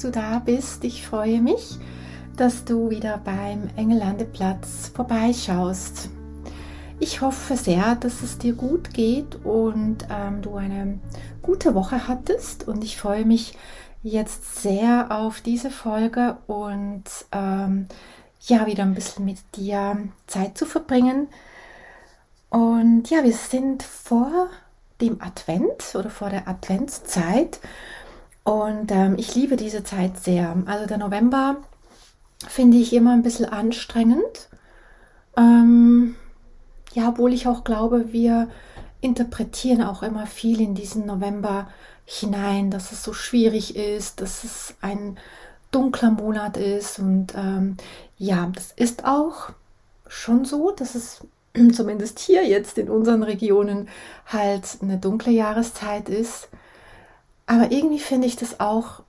Du da bist. Ich freue mich, dass du wieder beim Engellandeplatz vorbeischaust. Ich hoffe sehr, dass es dir gut geht und ähm, du eine gute Woche hattest. Und ich freue mich jetzt sehr auf diese Folge und ähm, ja, wieder ein bisschen mit dir Zeit zu verbringen. Und ja, wir sind vor dem Advent oder vor der Adventszeit. Und ähm, ich liebe diese Zeit sehr. Also der November finde ich immer ein bisschen anstrengend. Ähm, ja, obwohl ich auch glaube, wir interpretieren auch immer viel in diesen November hinein, dass es so schwierig ist, dass es ein dunkler Monat ist. Und ähm, ja, das ist auch schon so, dass es zumindest hier jetzt in unseren Regionen halt eine dunkle Jahreszeit ist. Aber irgendwie finde ich das auch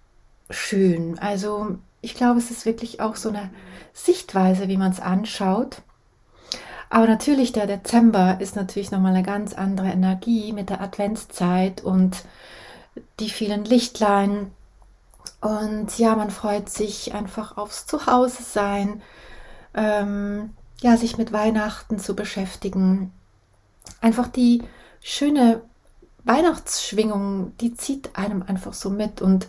schön. Also ich glaube, es ist wirklich auch so eine Sichtweise, wie man es anschaut. Aber natürlich, der Dezember ist natürlich nochmal eine ganz andere Energie mit der Adventszeit und die vielen Lichtlein. Und ja, man freut sich einfach aufs Zuhause sein, ähm, ja, sich mit Weihnachten zu beschäftigen. Einfach die schöne Weihnachtsschwingung, die zieht einem einfach so mit und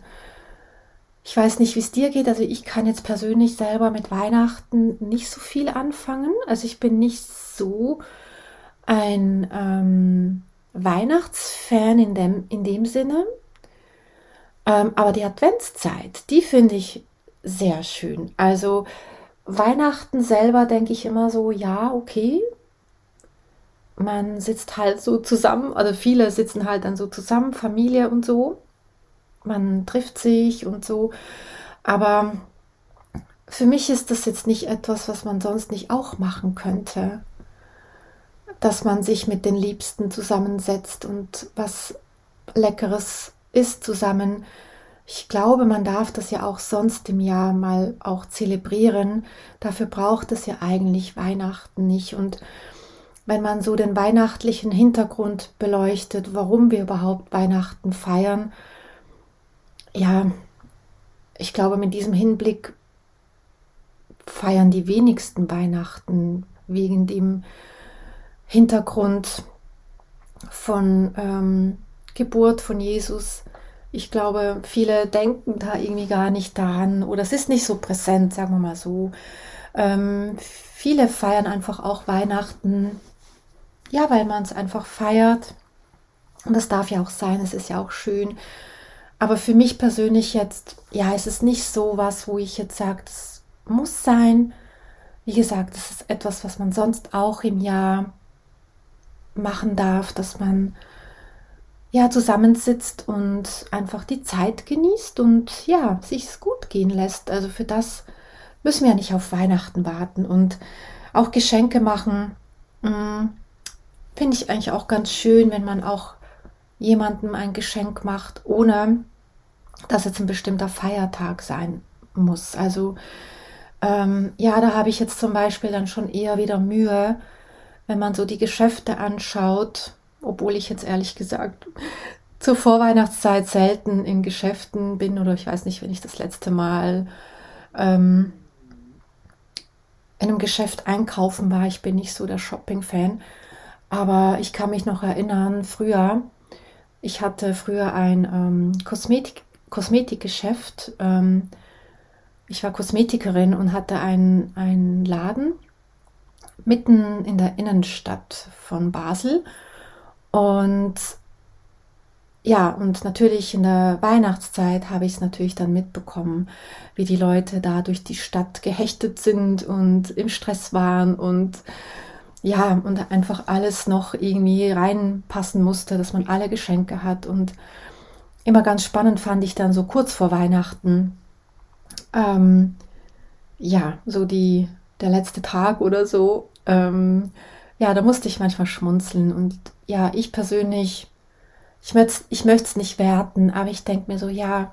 ich weiß nicht, wie es dir geht. Also ich kann jetzt persönlich selber mit Weihnachten nicht so viel anfangen. Also ich bin nicht so ein ähm, Weihnachtsfan in dem, in dem Sinne. Ähm, aber die Adventszeit, die finde ich sehr schön. Also Weihnachten selber denke ich immer so, ja, okay. Man sitzt halt so zusammen, also viele sitzen halt dann so zusammen, Familie und so man trifft sich und so. Aber für mich ist das jetzt nicht etwas, was man sonst nicht auch machen könnte. Dass man sich mit den Liebsten zusammensetzt und was Leckeres isst zusammen. Ich glaube, man darf das ja auch sonst im Jahr mal auch zelebrieren. Dafür braucht es ja eigentlich Weihnachten nicht. Und wenn man so den weihnachtlichen Hintergrund beleuchtet, warum wir überhaupt Weihnachten feiern, ja, ich glaube, mit diesem Hinblick feiern die wenigsten Weihnachten wegen dem Hintergrund von ähm, Geburt von Jesus. Ich glaube, viele denken da irgendwie gar nicht daran oder es ist nicht so präsent, sagen wir mal so. Ähm, viele feiern einfach auch Weihnachten, ja, weil man es einfach feiert. Und das darf ja auch sein, es ist ja auch schön. Aber für mich persönlich jetzt, ja, es ist nicht so was, wo ich jetzt sage, das muss sein. Wie gesagt, das ist etwas, was man sonst auch im Jahr machen darf, dass man ja zusammensitzt und einfach die Zeit genießt und ja, sich es gut gehen lässt. Also für das müssen wir ja nicht auf Weihnachten warten und auch Geschenke machen. Mm, finde ich eigentlich auch ganz schön, wenn man auch jemandem ein Geschenk macht, ohne dass jetzt ein bestimmter Feiertag sein muss. Also ähm, ja, da habe ich jetzt zum Beispiel dann schon eher wieder Mühe, wenn man so die Geschäfte anschaut, obwohl ich jetzt ehrlich gesagt zur Vorweihnachtszeit selten in Geschäften bin oder ich weiß nicht, wenn ich das letzte Mal ähm, in einem Geschäft einkaufen war. Ich bin nicht so der Shopping-Fan, aber ich kann mich noch erinnern, früher, ich hatte früher ein ähm, Kosmetik Kosmetikgeschäft. Ähm, ich war Kosmetikerin und hatte einen, Laden mitten in der Innenstadt von Basel. Und ja, und natürlich in der Weihnachtszeit habe ich es natürlich dann mitbekommen, wie die Leute da durch die Stadt gehechtet sind und im Stress waren und ja, und einfach alles noch irgendwie reinpassen musste, dass man alle Geschenke hat und immer ganz spannend fand ich dann so kurz vor Weihnachten, ähm, ja, so die, der letzte Tag oder so, ähm, ja, da musste ich manchmal schmunzeln. Und ja, ich persönlich, ich möchte ich es nicht werten, aber ich denke mir so, ja,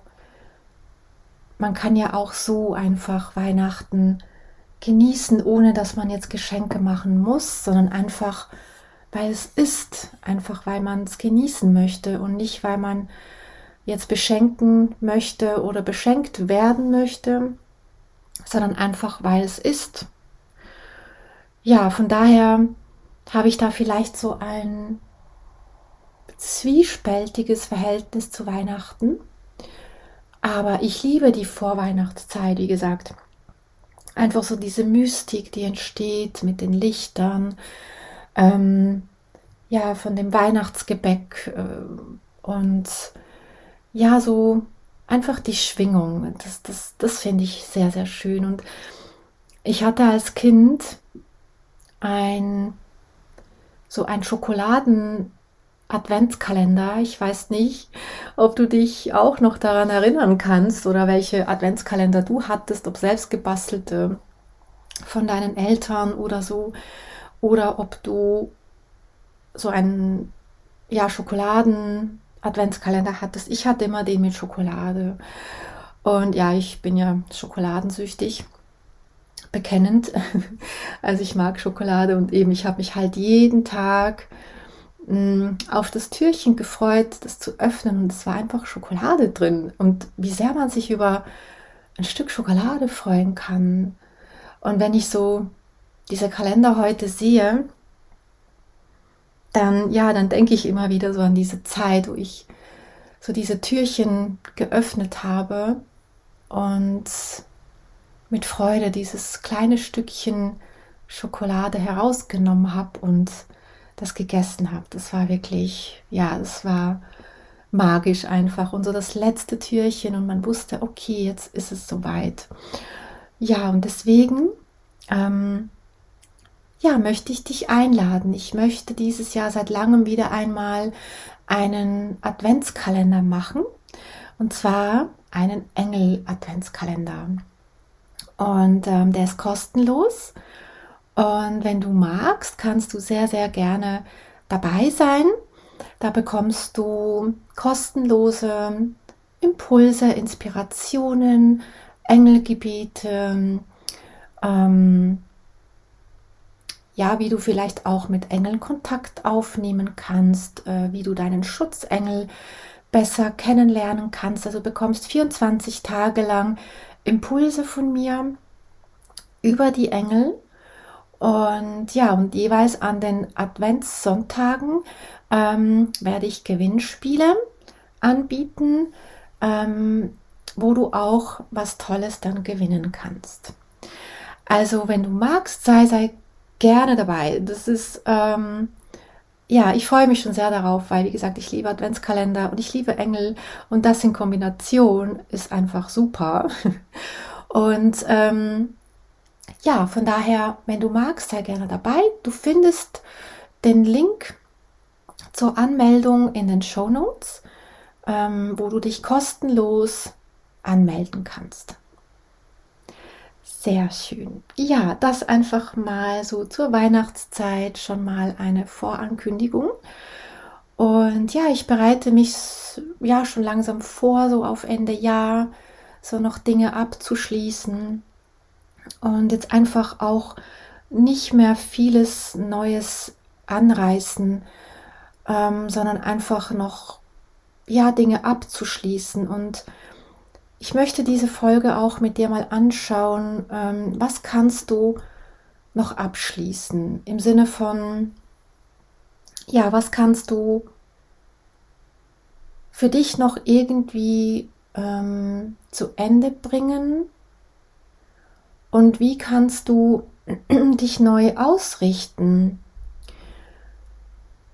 man kann ja auch so einfach Weihnachten genießen, ohne dass man jetzt Geschenke machen muss, sondern einfach, weil es ist, einfach weil man es genießen möchte und nicht, weil man jetzt beschenken möchte oder beschenkt werden möchte, sondern einfach, weil es ist. Ja, von daher habe ich da vielleicht so ein zwiespältiges Verhältnis zu Weihnachten. Aber ich liebe die Vorweihnachtszeit, wie gesagt. Einfach so diese Mystik, die entsteht mit den Lichtern, ähm, ja, von dem Weihnachtsgebäck äh, und ja, so einfach die Schwingung. Das, das, das finde ich sehr, sehr schön. Und ich hatte als Kind ein so ein Schokoladen Adventskalender. Ich weiß nicht, ob du dich auch noch daran erinnern kannst oder welche Adventskalender du hattest, ob selbst gebastelte von deinen Eltern oder so, oder ob du so einen ja, Schokoladen Adventskalender hattest. Ich hatte immer den mit Schokolade. Und ja, ich bin ja schokoladensüchtig, bekennend. Also ich mag Schokolade und eben ich habe mich halt jeden Tag auf das Türchen gefreut, das zu öffnen und es war einfach Schokolade drin. Und wie sehr man sich über ein Stück Schokolade freuen kann. Und wenn ich so diese Kalender heute sehe, dann, ja, dann denke ich immer wieder so an diese Zeit, wo ich so diese Türchen geöffnet habe und mit Freude dieses kleine Stückchen Schokolade herausgenommen habe und das gegessen habe. Das war wirklich, ja, es war magisch einfach und so das letzte Türchen und man wusste, okay, jetzt ist es soweit. Ja, und deswegen ähm, ja, möchte ich dich einladen. Ich möchte dieses Jahr seit langem wieder einmal einen Adventskalender machen. Und zwar einen Engel-Adventskalender. Und ähm, der ist kostenlos. Und wenn du magst, kannst du sehr, sehr gerne dabei sein. Da bekommst du kostenlose Impulse, Inspirationen, Engelgebiete, ähm, ja, wie du vielleicht auch mit Engeln Kontakt aufnehmen kannst, äh, wie du deinen Schutzengel besser kennenlernen kannst. Also bekommst 24 Tage lang Impulse von mir über die Engel. Und ja, und jeweils an den Adventssonntagen ähm, werde ich Gewinnspiele anbieten, ähm, wo du auch was Tolles dann gewinnen kannst. Also, wenn du magst, sei, sei gerne dabei. Das ist, ähm, ja, ich freue mich schon sehr darauf, weil, wie gesagt, ich liebe Adventskalender und ich liebe Engel und das in Kombination ist einfach super. Und ähm, ja, von daher, wenn du magst, sei gerne dabei. Du findest den Link zur Anmeldung in den Show Notes, ähm, wo du dich kostenlos anmelden kannst. Sehr schön. Ja, das einfach mal so zur Weihnachtszeit schon mal eine Vorankündigung. Und ja, ich bereite mich ja schon langsam vor, so auf Ende Jahr, so noch Dinge abzuschließen. Und jetzt einfach auch nicht mehr vieles Neues anreißen, ähm, sondern einfach noch ja Dinge abzuschließen. Und ich möchte diese Folge auch mit dir mal anschauen, ähm, was kannst du noch abschließen? Im Sinne von, ja, was kannst du für dich noch irgendwie ähm, zu Ende bringen und wie kannst du dich neu ausrichten.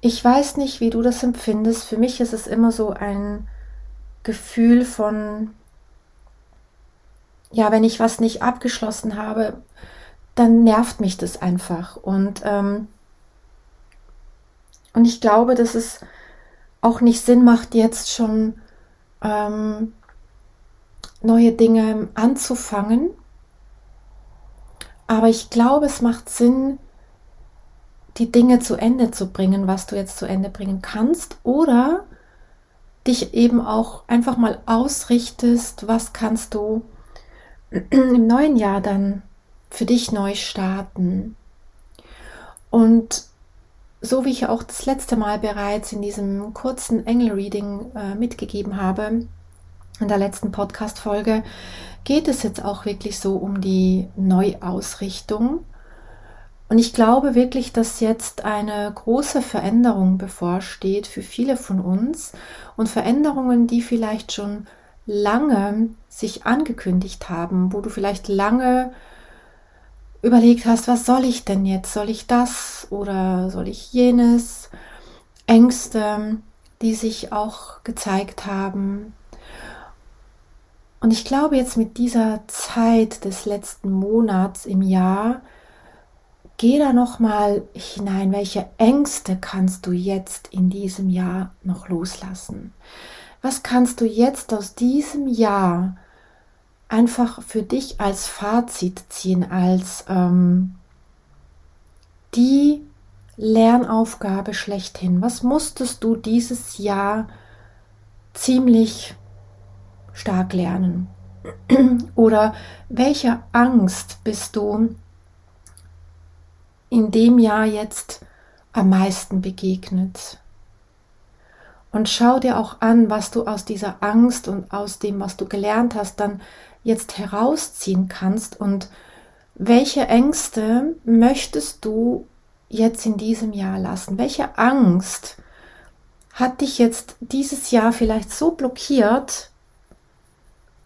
Ich weiß nicht, wie du das empfindest. Für mich ist es immer so ein Gefühl von ja, wenn ich was nicht abgeschlossen habe, dann nervt mich das einfach. Und, ähm, und ich glaube, dass es auch nicht Sinn macht, jetzt schon ähm, neue Dinge anzufangen. Aber ich glaube, es macht Sinn, die Dinge zu Ende zu bringen, was du jetzt zu Ende bringen kannst, oder dich eben auch einfach mal ausrichtest, was kannst du im neuen Jahr dann für dich neu starten. Und so wie ich auch das letzte Mal bereits in diesem kurzen Engel-Reading äh, mitgegeben habe, in der letzten Podcast-Folge, geht es jetzt auch wirklich so um die Neuausrichtung. Und ich glaube wirklich, dass jetzt eine große Veränderung bevorsteht für viele von uns und Veränderungen, die vielleicht schon lange sich angekündigt haben, wo du vielleicht lange überlegt hast, was soll ich denn jetzt? Soll ich das oder soll ich jenes? Ängste, die sich auch gezeigt haben. Und ich glaube jetzt mit dieser Zeit des letzten Monats im Jahr, geh da noch mal hinein, welche Ängste kannst du jetzt in diesem Jahr noch loslassen? Was kannst du jetzt aus diesem Jahr einfach für dich als Fazit ziehen, als ähm, die Lernaufgabe schlechthin? Was musstest du dieses Jahr ziemlich stark lernen? Oder welche Angst bist du in dem Jahr jetzt am meisten begegnet? Und schau dir auch an, was du aus dieser Angst und aus dem, was du gelernt hast, dann jetzt herausziehen kannst und welche Ängste möchtest du jetzt in diesem Jahr lassen? Welche Angst hat dich jetzt dieses Jahr vielleicht so blockiert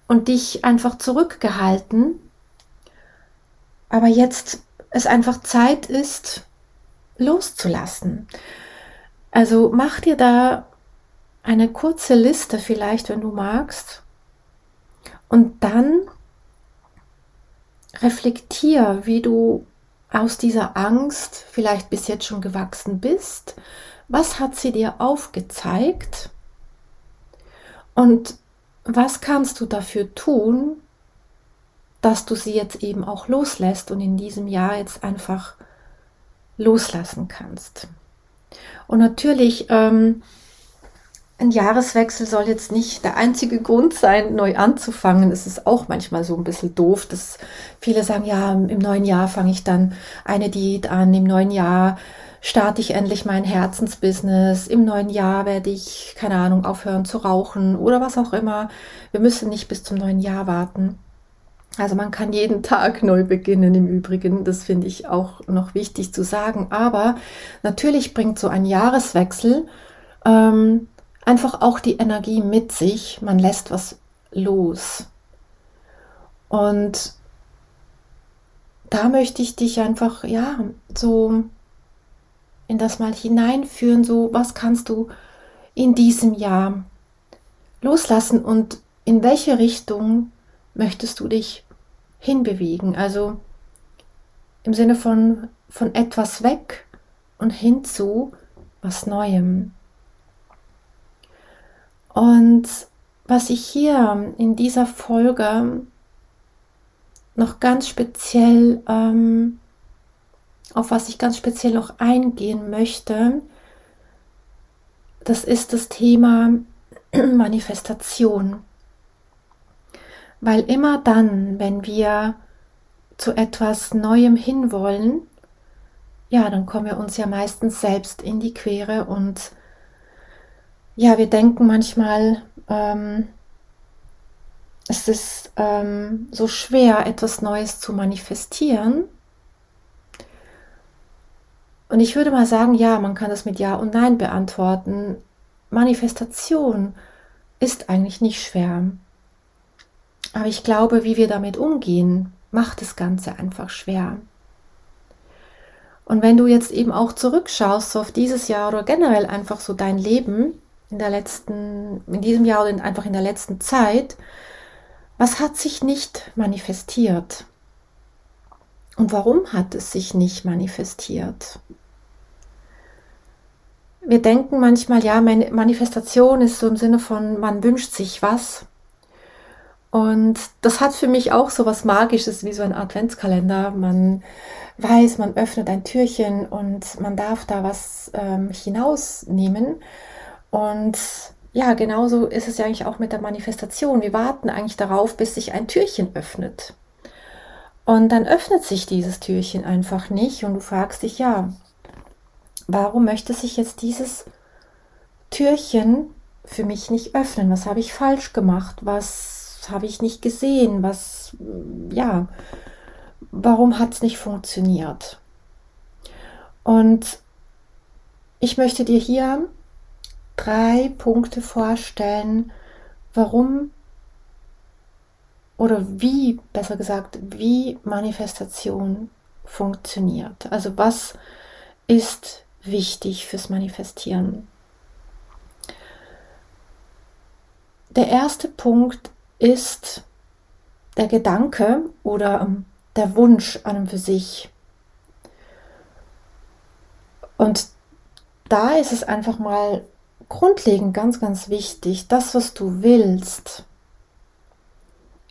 und dich einfach zurückgehalten, aber jetzt es einfach Zeit ist, loszulassen? Also mach dir da eine kurze Liste vielleicht, wenn du magst, und dann reflektier, wie du aus dieser Angst vielleicht bis jetzt schon gewachsen bist. Was hat sie dir aufgezeigt? Und was kannst du dafür tun, dass du sie jetzt eben auch loslässt und in diesem Jahr jetzt einfach loslassen kannst? Und natürlich ähm, ein Jahreswechsel soll jetzt nicht der einzige Grund sein, neu anzufangen. Es ist auch manchmal so ein bisschen doof, dass viele sagen, ja, im neuen Jahr fange ich dann eine Diät an, im neuen Jahr starte ich endlich mein Herzensbusiness, im neuen Jahr werde ich, keine Ahnung, aufhören zu rauchen oder was auch immer. Wir müssen nicht bis zum neuen Jahr warten. Also man kann jeden Tag neu beginnen im Übrigen, das finde ich auch noch wichtig zu sagen. Aber natürlich bringt so ein Jahreswechsel ähm, einfach auch die Energie mit sich, man lässt was los. Und da möchte ich dich einfach, ja, so in das mal hineinführen, so was kannst du in diesem Jahr loslassen und in welche Richtung möchtest du dich hinbewegen? Also im Sinne von von etwas weg und hin zu was Neuem. Und was ich hier in dieser Folge noch ganz speziell, ähm, auf was ich ganz speziell noch eingehen möchte, das ist das Thema Manifestation. Weil immer dann, wenn wir zu etwas Neuem hinwollen, ja, dann kommen wir uns ja meistens selbst in die Quere und ja, wir denken manchmal, ähm, es ist ähm, so schwer, etwas Neues zu manifestieren. Und ich würde mal sagen, ja, man kann das mit Ja und Nein beantworten. Manifestation ist eigentlich nicht schwer. Aber ich glaube, wie wir damit umgehen, macht das Ganze einfach schwer. Und wenn du jetzt eben auch zurückschaust auf dieses Jahr oder generell einfach so dein Leben, in der letzten, in diesem Jahr oder einfach in der letzten Zeit, was hat sich nicht manifestiert? Und warum hat es sich nicht manifestiert? wir denken manchmal, ja, Manifestation ist so im Sinne von, man wünscht sich was. Und das hat für mich auch so was Magisches wie so ein Adventskalender. Man weiß, man öffnet ein Türchen und man darf da was ähm, hinausnehmen. Und ja, genauso ist es ja eigentlich auch mit der Manifestation. Wir warten eigentlich darauf, bis sich ein Türchen öffnet. Und dann öffnet sich dieses Türchen einfach nicht und du fragst dich, ja, warum möchte sich jetzt dieses Türchen für mich nicht öffnen? Was habe ich falsch gemacht? Was habe ich nicht gesehen? Was, ja, warum hat es nicht funktioniert? Und ich möchte dir hier drei Punkte vorstellen, warum oder wie, besser gesagt, wie Manifestation funktioniert. Also was ist wichtig fürs Manifestieren? Der erste Punkt ist der Gedanke oder ähm, der Wunsch an und für sich. Und da ist es einfach mal grundlegend ganz, ganz wichtig, das, was du willst,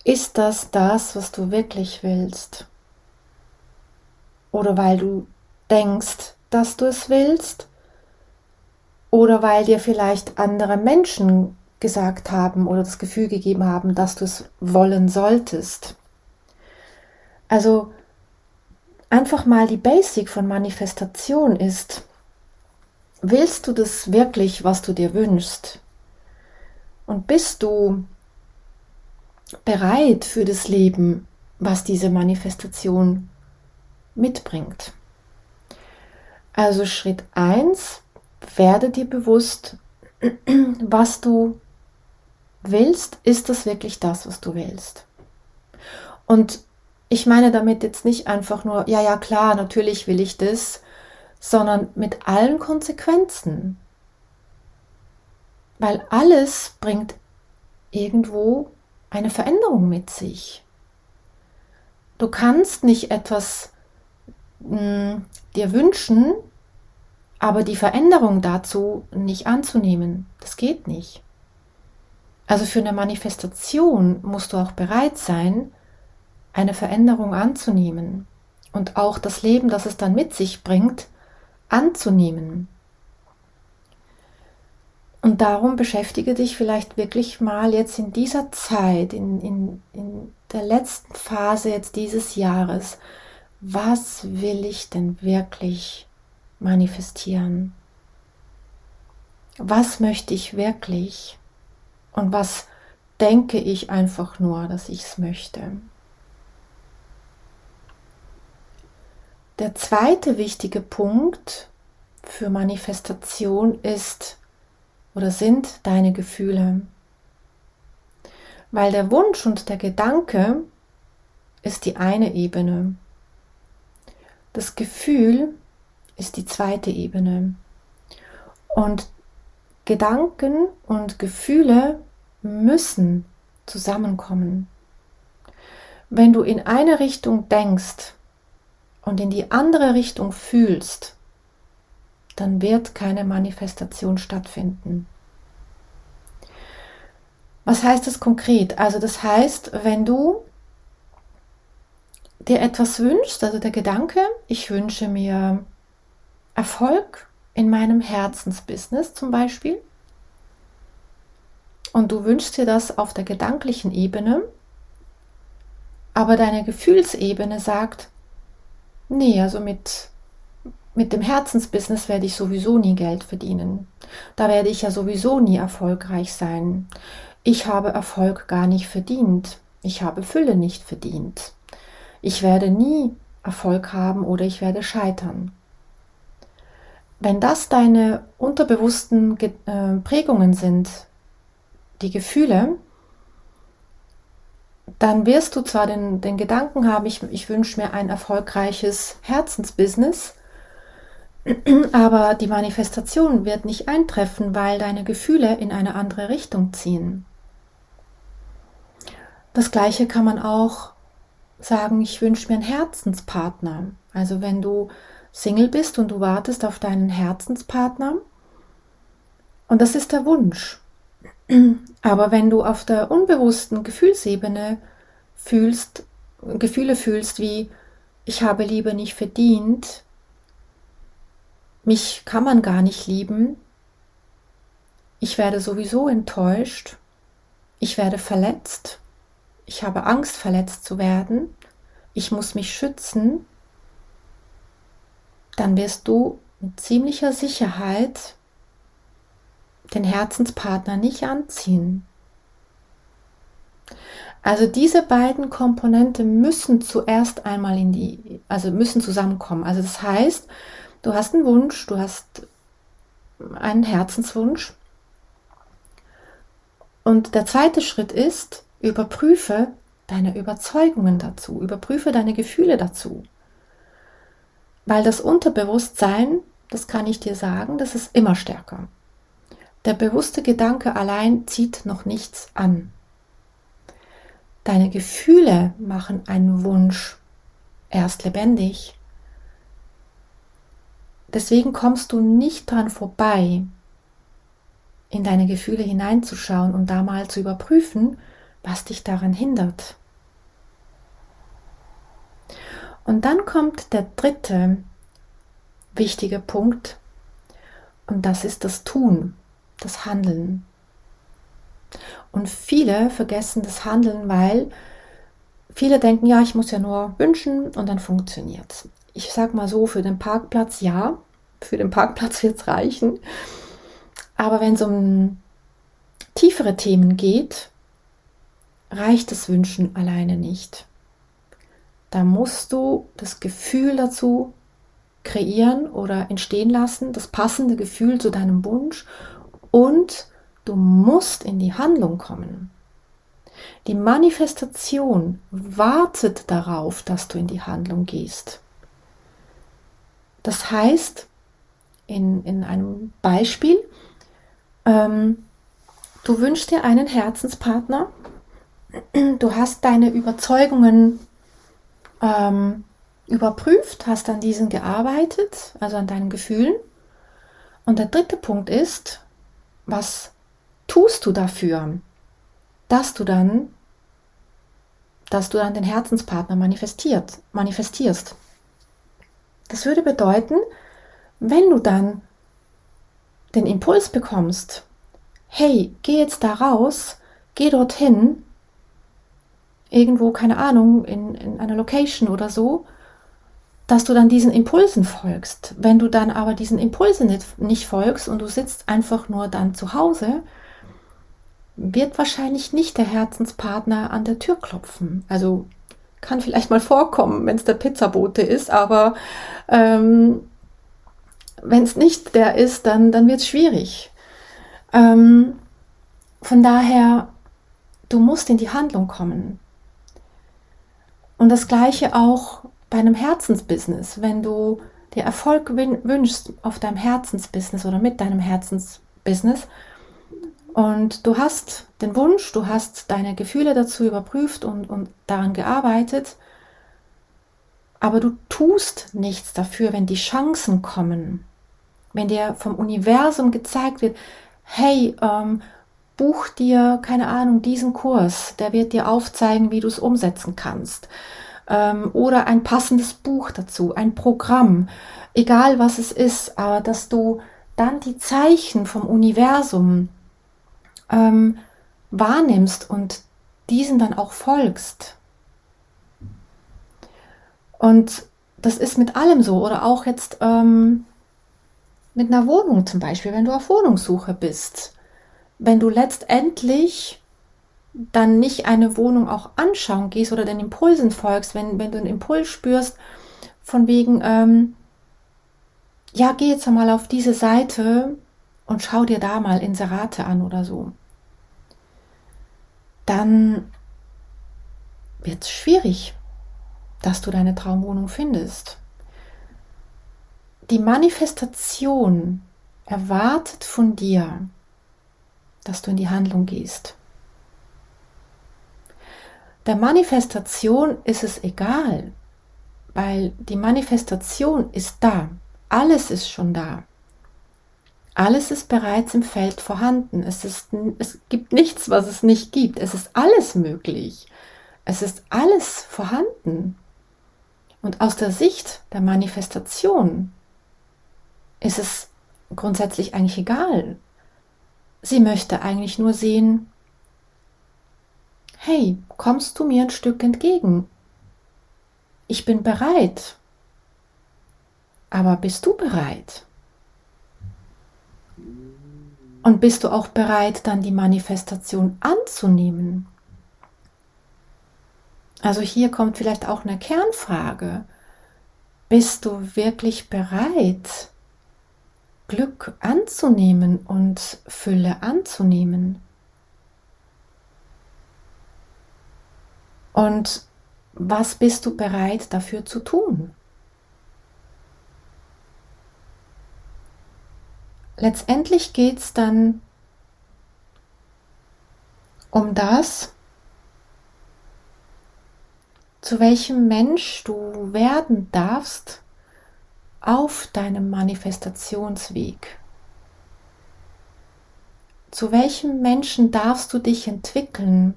ist das das, was du wirklich willst? Oder weil du denkst, dass du es willst? Oder weil dir vielleicht andere Menschen gesagt haben oder das Gefühl gegeben haben, dass du es wollen solltest? Also einfach mal die Basic von Manifestation ist, willst du das wirklich, was du dir wünschst? Und bist du bereit für das Leben, was diese Manifestation mitbringt? Also Schritt 1, werde dir bewusst, was du willst, ist das wirklich das, was du willst? Und ich meine damit jetzt nicht einfach nur, ja, ja, klar, natürlich will ich das, sondern mit allen Konsequenzen. Weil alles bringt irgendwo eine Veränderung mit sich. Du kannst nicht etwas mh, hm, dir wünschen, aber die Veränderung dazu nicht anzunehmen. Das geht nicht. Also für eine Manifestation musst du auch bereit sein, eine Veränderung anzunehmen und auch das Leben, das es dann mit sich bringt, anzunehmen. Und darum beschäftige dich vielleicht wirklich mal jetzt in dieser Zeit, in, in, in der letzten Phase jetzt dieses Jahres, was will ich denn wirklich manifestieren? Was möchte ich wirklich? Und was denke ich einfach nur, dass ich es möchte? Der zweite wichtige Punkt für Manifestation ist oder sind deine Gefühle. Weil der Wunsch und der Gedanke ist die eine Ebene. Das Gefühl ist die zweite Ebene. Und Gedanken und Gefühle müssen zusammenkommen. Wenn du in eine Richtung denkst, und in die andere Richtung fühlst, dann wird keine Manifestation stattfinden. Was heißt das konkret? Also das heißt, wenn du dir etwas wünschst, also der Gedanke, ich wünsche mir Erfolg in meinem Herzensbusiness zum Beispiel, und du wünschst dir das auf der gedanklichen Ebene, aber deine Gefühlsebene sagt, Nee, also mit, mit dem Herzensbusiness werde ich sowieso nie Geld verdienen. Da werde ich ja sowieso nie erfolgreich sein. Ich habe Erfolg gar nicht verdient. Ich habe Fülle nicht verdient. Ich werde nie Erfolg haben oder ich werde scheitern. Wenn das deine unterbewussten äh, Prägungen sind, die Gefühle, dann wirst du zwar den, den Gedanken haben, ich, ich wünsche mir ein erfolgreiches Herzensbusiness, aber die Manifestation wird nicht eintreffen, weil deine Gefühle in eine andere Richtung ziehen. Das gleiche kann man auch sagen, ich wünsche mir einen Herzenspartner. Also wenn du Single bist und du wartest auf deinen Herzenspartner, Und das ist der Wunsch. Aber wenn du auf der unbewussten Gefühlsebene fühlst, Gefühle fühlst wie ich habe Liebe nicht verdient, mich kann man gar nicht lieben, ich werde sowieso enttäuscht, ich werde verletzt, ich habe Angst verletzt zu werden, ich muss mich schützen, dann wirst du mit ziemlicher Sicherheit den Herzenspartner nicht anziehen. Also diese beiden Komponente müssen zuerst einmal in die, also müssen zusammenkommen. Also das heißt, du hast einen Wunsch, du hast einen Herzenswunsch. Und der zweite Schritt ist, überprüfe deine Überzeugungen dazu, überprüfe deine Gefühle dazu. Weil das Unterbewusstsein, das kann ich dir sagen, das ist immer stärker. Der bewusste Gedanke allein zieht noch nichts an. Deine Gefühle machen einen Wunsch erst lebendig. Deswegen kommst du nicht dran vorbei, in deine Gefühle hineinzuschauen und da mal zu überprüfen, was dich daran hindert. Und dann kommt der dritte wichtige Punkt und das ist das Tun, das Handeln. Und viele vergessen das Handeln, weil viele denken, ja, ich muss ja nur wünschen und dann funktioniert es. Ich sag mal so, für den Parkplatz ja, für den Parkplatz wird es reichen. Aber wenn es um tiefere Themen geht, reicht das Wünschen alleine nicht. Da musst du das Gefühl dazu kreieren oder entstehen lassen, das passende Gefühl zu deinem Wunsch und Du musst in die Handlung kommen. Die Manifestation wartet darauf, dass du in die Handlung gehst. Das heißt, in, in einem Beispiel, ähm, du wünschst dir einen Herzenspartner, du hast deine Überzeugungen ähm, überprüft, hast an diesen gearbeitet, also an deinen Gefühlen. Und der dritte Punkt ist, was tust du dafür, dass du dann, dass du dann den Herzenspartner manifestiert, manifestierst? Das würde bedeuten, wenn du dann den Impuls bekommst, hey, geh jetzt da raus, geh dorthin, irgendwo, keine Ahnung, in, in einer Location oder so, dass du dann diesen Impulsen folgst. Wenn du dann aber diesen Impulsen nicht, nicht folgst und du sitzt einfach nur dann zu Hause, wird wahrscheinlich nicht der Herzenspartner an der Tür klopfen. Also kann vielleicht mal vorkommen, wenn es der Pizzabote ist, aber ähm, wenn es nicht der ist, dann, dann wird es schwierig. Ähm, von daher, du musst in die Handlung kommen. Und das gleiche auch bei einem Herzensbusiness. Wenn du dir Erfolg wünschst auf deinem Herzensbusiness oder mit deinem Herzensbusiness, und du hast den Wunsch, du hast deine Gefühle dazu überprüft und, und daran gearbeitet, aber du tust nichts dafür, wenn die Chancen kommen, wenn dir vom Universum gezeigt wird, hey, ähm, buch dir, keine Ahnung, diesen Kurs, der wird dir aufzeigen, wie du es umsetzen kannst. Ähm, oder ein passendes Buch dazu, ein Programm, egal was es ist, aber dass du dann die Zeichen vom Universum ähm, wahrnimmst und diesen dann auch folgst. Und das ist mit allem so. Oder auch jetzt ähm, mit einer Wohnung zum Beispiel, wenn du auf Wohnungssuche bist. Wenn du letztendlich dann nicht eine Wohnung auch anschauen gehst oder den Impulsen folgst, wenn, wenn du einen Impuls spürst, von wegen, ähm, ja, geh jetzt mal auf diese Seite und schau dir da mal Inserate an oder so, dann wird es schwierig, dass du deine Traumwohnung findest. Die Manifestation erwartet von dir, dass du in die Handlung gehst. Der Manifestation ist es egal, weil die Manifestation ist da. Alles ist schon da. Alles ist bereits im Feld vorhanden. Es, ist, es gibt nichts, was es nicht gibt. Es ist alles möglich. Es ist alles vorhanden. Und aus der Sicht der Manifestation ist es grundsätzlich eigentlich egal. Sie möchte eigentlich nur sehen, hey, kommst du mir ein Stück entgegen? Ich bin bereit. Aber bist du bereit? Und bist du auch bereit, dann die Manifestation anzunehmen? Also hier kommt vielleicht auch eine Kernfrage. Bist du wirklich bereit, Glück anzunehmen und Fülle anzunehmen? Und was bist du bereit dafür zu tun? Letztendlich geht es dann um das, zu welchem Mensch du werden darfst auf deinem Manifestationsweg. Zu welchem Menschen darfst du dich entwickeln?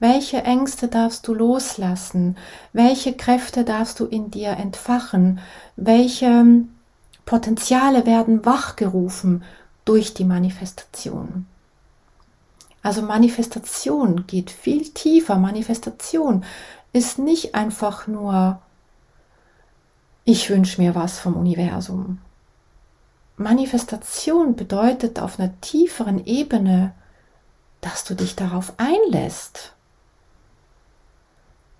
Welche Ängste darfst du loslassen? Welche Kräfte darfst du in dir entfachen? Welche Potenziale werden wachgerufen durch die Manifestation? Also Manifestation geht viel tiefer. Manifestation ist nicht einfach nur, ich wünsche mir was vom Universum. Manifestation bedeutet auf einer tieferen Ebene, dass du dich darauf einlässt.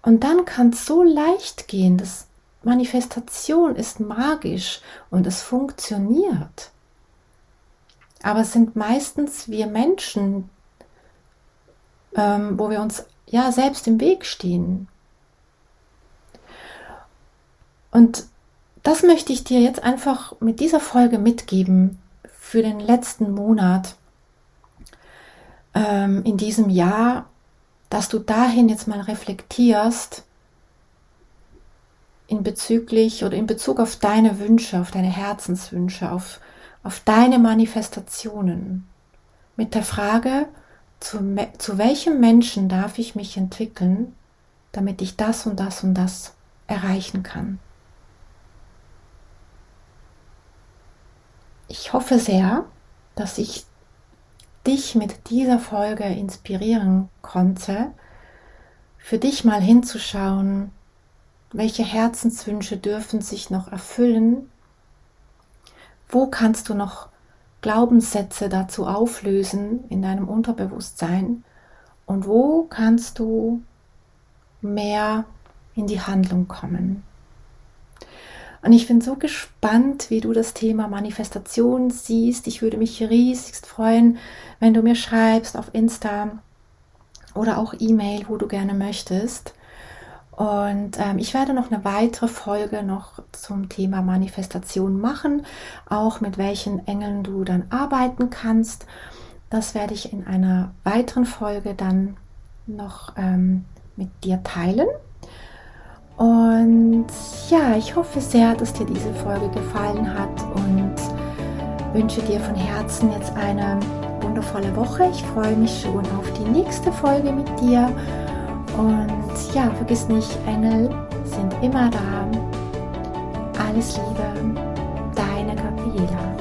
Und dann kann es so leicht gehen, dass Manifestation ist magisch und es funktioniert. Aber es sind meistens wir Menschen, ähm, wo wir uns ja selbst im Weg stehen. Und das möchte ich dir jetzt einfach mit dieser Folge mitgeben für den letzten Monat ähm, in diesem Jahr, dass du dahin jetzt mal reflektierst in bezüglich oder in Bezug auf deine Wünsche, auf deine Herzenswünsche, auf, auf deine Manifestationen. Mit der Frage, zu, zu welchem Menschen darf ich mich entwickeln, damit ich das und das und das erreichen kann. Ich hoffe sehr, dass ich dich mit dieser Folge inspirieren konnte, für dich mal hinzuschauen, welche Herzenswünsche dürfen sich noch erfüllen, wo kannst du noch Glaubenssätze dazu auflösen in deinem Unterbewusstsein und wo kannst du mehr in die Handlung kommen. Und ich bin so gespannt, wie du das Thema Manifestation siehst. Ich würde mich riesigst freuen, wenn du mir schreibst auf Insta oder auch E-Mail, wo du gerne möchtest. Und ähm, ich werde noch eine weitere Folge noch zum Thema Manifestation machen, auch mit welchen Engeln du dann arbeiten kannst. Das werde ich in einer weiteren Folge dann noch ähm, mit dir teilen. Und ja, ich hoffe sehr, dass dir diese Folge gefallen hat und wünsche dir von Herzen jetzt eine wundervolle Woche. Ich freue mich schon auf die nächste Folge mit dir. Und ja, vergiss nicht, Engel sind immer da. Alles Liebe, deine Gabriela.